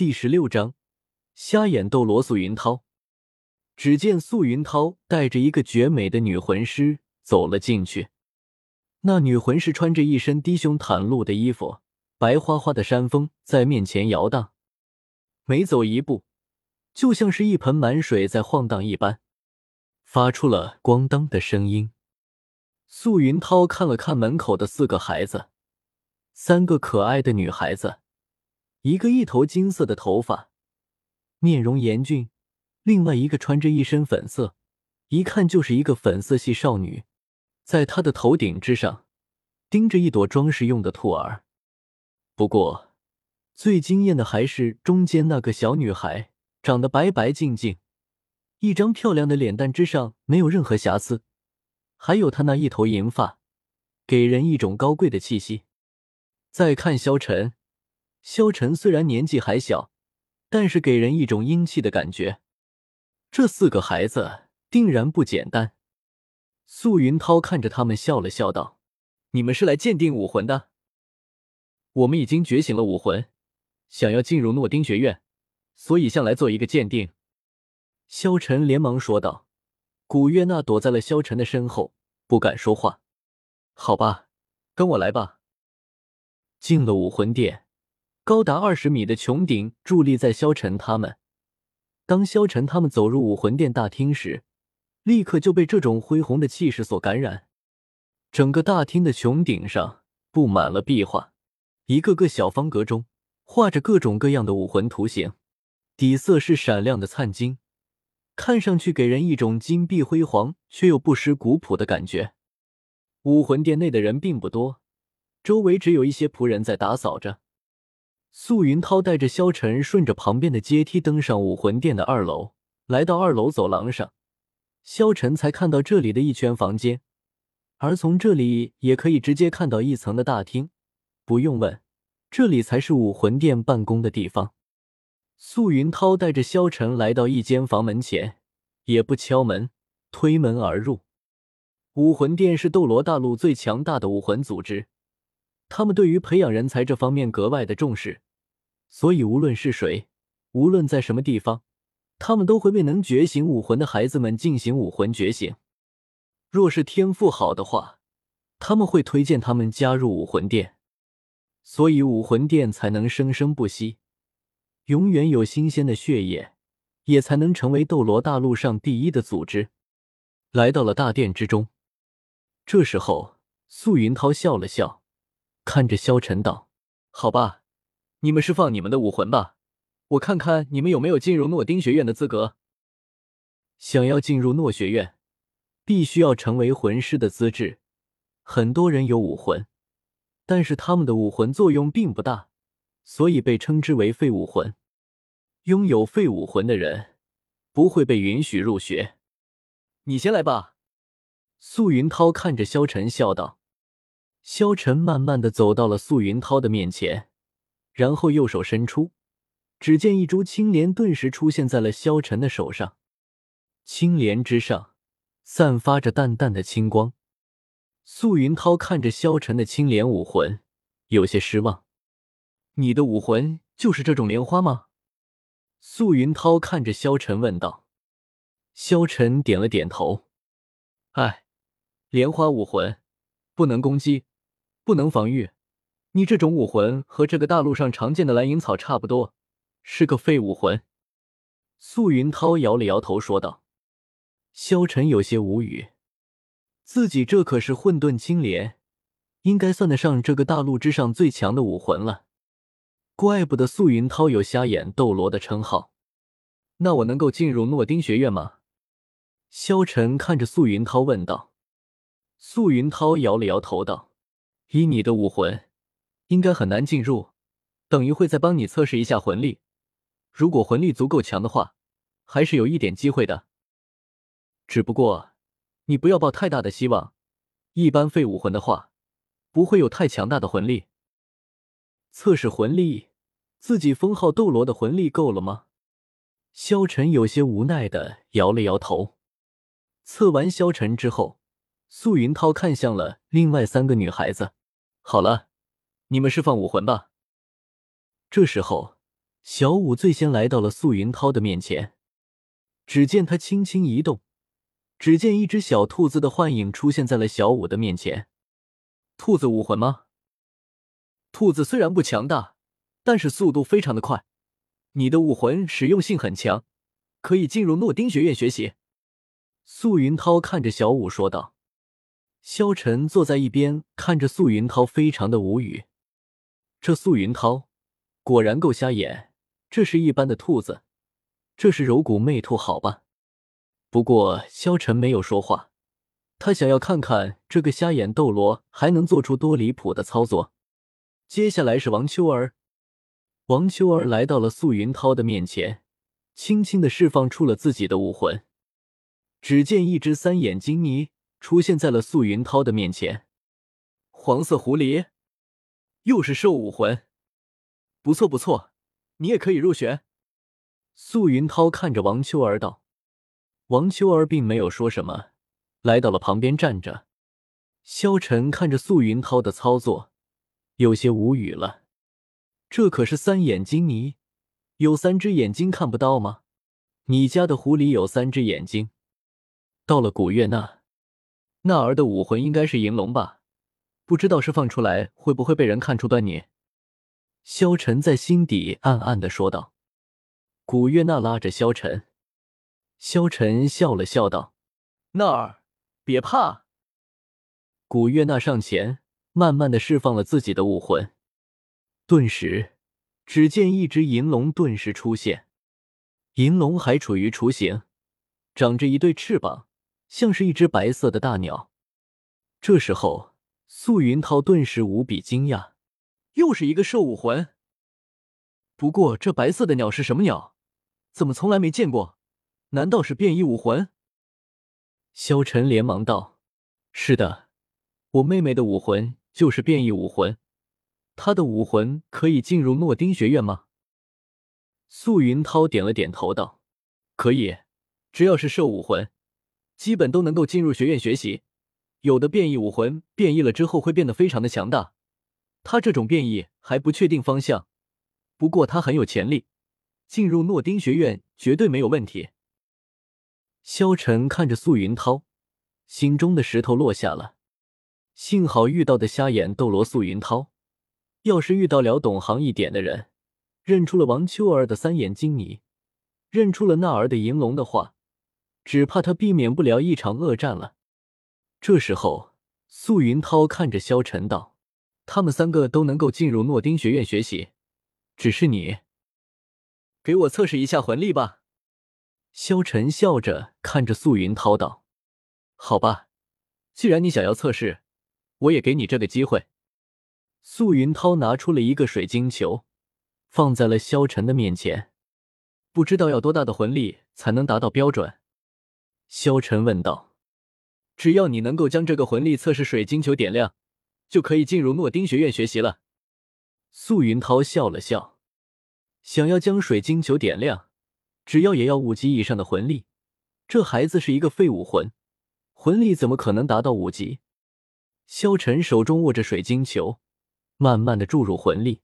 第十六章，瞎眼斗罗素云涛。只见素云涛带着一个绝美的女魂师走了进去。那女魂师穿着一身低胸袒露的衣服，白花花的山峰在面前摇荡，每走一步，就像是一盆满水在晃荡一般，发出了咣当的声音。素云涛看了看门口的四个孩子，三个可爱的女孩子，一个一头金色的头发，面容严峻。另外一个穿着一身粉色，一看就是一个粉色系少女，在她的头顶之上钉着一朵装饰用的兔儿。不过，最惊艳的还是中间那个小女孩，长得白白净净，一张漂亮的脸蛋之上没有任何瑕疵，还有她那一头银发，给人一种高贵的气息。再看萧晨，萧晨虽然年纪还小，但是给人一种英气的感觉。这四个孩子定然不简单。素云涛看着他们，笑了笑道：“你们是来鉴定武魂的？我们已经觉醒了武魂，想要进入诺丁学院，所以向来做一个鉴定。”萧晨连忙说道。古月娜躲在了萧晨的身后，不敢说话。好吧，跟我来吧。进了武魂殿，高达二十米的穹顶伫立在萧晨他们。当萧晨他们走入武魂殿大厅时，立刻就被这种恢宏的气势所感染。整个大厅的穹顶上布满了壁画，一个个小方格中画着各种各样的武魂图形，底色是闪亮的灿金，看上去给人一种金碧辉煌却又不失古朴的感觉。武魂殿内的人并不多，周围只有一些仆人在打扫着。素云涛带着萧晨顺着旁边的阶梯登上武魂殿的二楼，来到二楼走廊上，萧晨才看到这里的一圈房间，而从这里也可以直接看到一层的大厅。不用问，这里才是武魂殿办公的地方。素云涛带着萧晨来到一间房门前，也不敲门，推门而入。武魂殿是斗罗大陆最强大的武魂组织。他们对于培养人才这方面格外的重视，所以无论是谁，无论在什么地方，他们都会为能觉醒武魂的孩子们进行武魂觉醒。若是天赋好的话，他们会推荐他们加入武魂殿，所以武魂殿才能生生不息，永远有新鲜的血液，也才能成为斗罗大陆上第一的组织。来到了大殿之中，这时候，素云涛笑了笑。看着萧晨道：“好吧，你们释放你们的武魂吧，我看看你们有没有进入诺丁学院的资格。想要进入诺学院，必须要成为魂师的资质。很多人有武魂，但是他们的武魂作用并不大，所以被称之为废武魂。拥有废武魂的人不会被允许入学。你先来吧。”素云涛看着萧晨笑道。萧晨慢慢的走到了素云涛的面前，然后右手伸出，只见一株青莲顿时出现在了萧晨的手上。青莲之上散发着淡淡的青光。素云涛看着萧晨的青莲武魂，有些失望：“你的武魂就是这种莲花吗？”素云涛看着萧晨问道。萧晨点了点头：“哎，莲花武魂，不能攻击。”不能防御，你这种武魂和这个大陆上常见的蓝银草差不多，是个废武魂。素云涛摇了摇头说道。萧晨有些无语，自己这可是混沌青莲，应该算得上这个大陆之上最强的武魂了，怪不得素云涛有瞎眼斗罗的称号。那我能够进入诺丁学院吗？萧晨看着素云涛问道。素云涛摇了摇头道。以你的武魂，应该很难进入。等一会再帮你测试一下魂力，如果魂力足够强的话，还是有一点机会的。只不过，你不要抱太大的希望。一般废武魂的话，不会有太强大的魂力。测试魂力，自己封号斗罗的魂力够了吗？萧晨有些无奈的摇了摇头。测完萧晨之后，素云涛看向了另外三个女孩子。好了，你们释放武魂吧。这时候，小五最先来到了素云涛的面前，只见他轻轻一动，只见一只小兔子的幻影出现在了小五的面前。兔子武魂吗？兔子虽然不强大，但是速度非常的快。你的武魂实用性很强，可以进入诺丁学院学习。素云涛看着小五说道。萧晨坐在一边看着素云涛，非常的无语。这素云涛果然够瞎眼，这是一般的兔子，这是柔骨魅兔，好吧？不过萧晨没有说话，他想要看看这个瞎眼斗罗还能做出多离谱的操作。接下来是王秋儿，王秋儿来到了素云涛的面前，轻轻的释放出了自己的武魂。只见一只三眼金妮。出现在了素云涛的面前，黄色狐狸，又是兽武魂，不错不错，你也可以入选。素云涛看着王秋儿道，王秋儿并没有说什么，来到了旁边站着。萧晨看着素云涛的操作，有些无语了，这可是三眼金泥，有三只眼睛看不到吗？你家的狐狸有三只眼睛。到了古月那。那儿的武魂应该是银龙吧？不知道释放出来会不会被人看出端倪？萧晨在心底暗暗的说道。古月娜拉着萧晨，萧晨笑了笑道：“那儿，别怕。”古月娜上前，慢慢的释放了自己的武魂，顿时，只见一只银龙顿时出现，银龙还处于雏形，长着一对翅膀。像是一只白色的大鸟。这时候，素云涛顿时无比惊讶，又是一个兽武魂。不过，这白色的鸟是什么鸟？怎么从来没见过？难道是变异武魂？萧晨连忙道：“是的，我妹妹的武魂就是变异武魂。她的武魂可以进入诺丁学院吗？”素云涛点了点头道：“可以，只要是兽武魂。”基本都能够进入学院学习，有的变异武魂变异了之后会变得非常的强大。他这种变异还不确定方向，不过他很有潜力，进入诺丁学院绝对没有问题。萧晨看着素云涛，心中的石头落下了。幸好遇到的瞎眼斗罗素云涛，要是遇到了懂行一点的人，认出了王秋儿的三眼金泥，认出了那儿的银龙的话。只怕他避免不了一场恶战了。这时候，素云涛看着萧晨道：“他们三个都能够进入诺丁学院学习，只是你，给我测试一下魂力吧。”萧晨笑着看着素云涛道：“好吧，既然你想要测试，我也给你这个机会。”素云涛拿出了一个水晶球，放在了萧晨的面前。不知道要多大的魂力才能达到标准？萧晨问道：“只要你能够将这个魂力测试水晶球点亮，就可以进入诺丁学院学习了。”素云涛笑了笑：“想要将水晶球点亮，只要也要五级以上的魂力。这孩子是一个废武魂，魂力怎么可能达到五级？”萧晨手中握着水晶球，慢慢的注入魂力。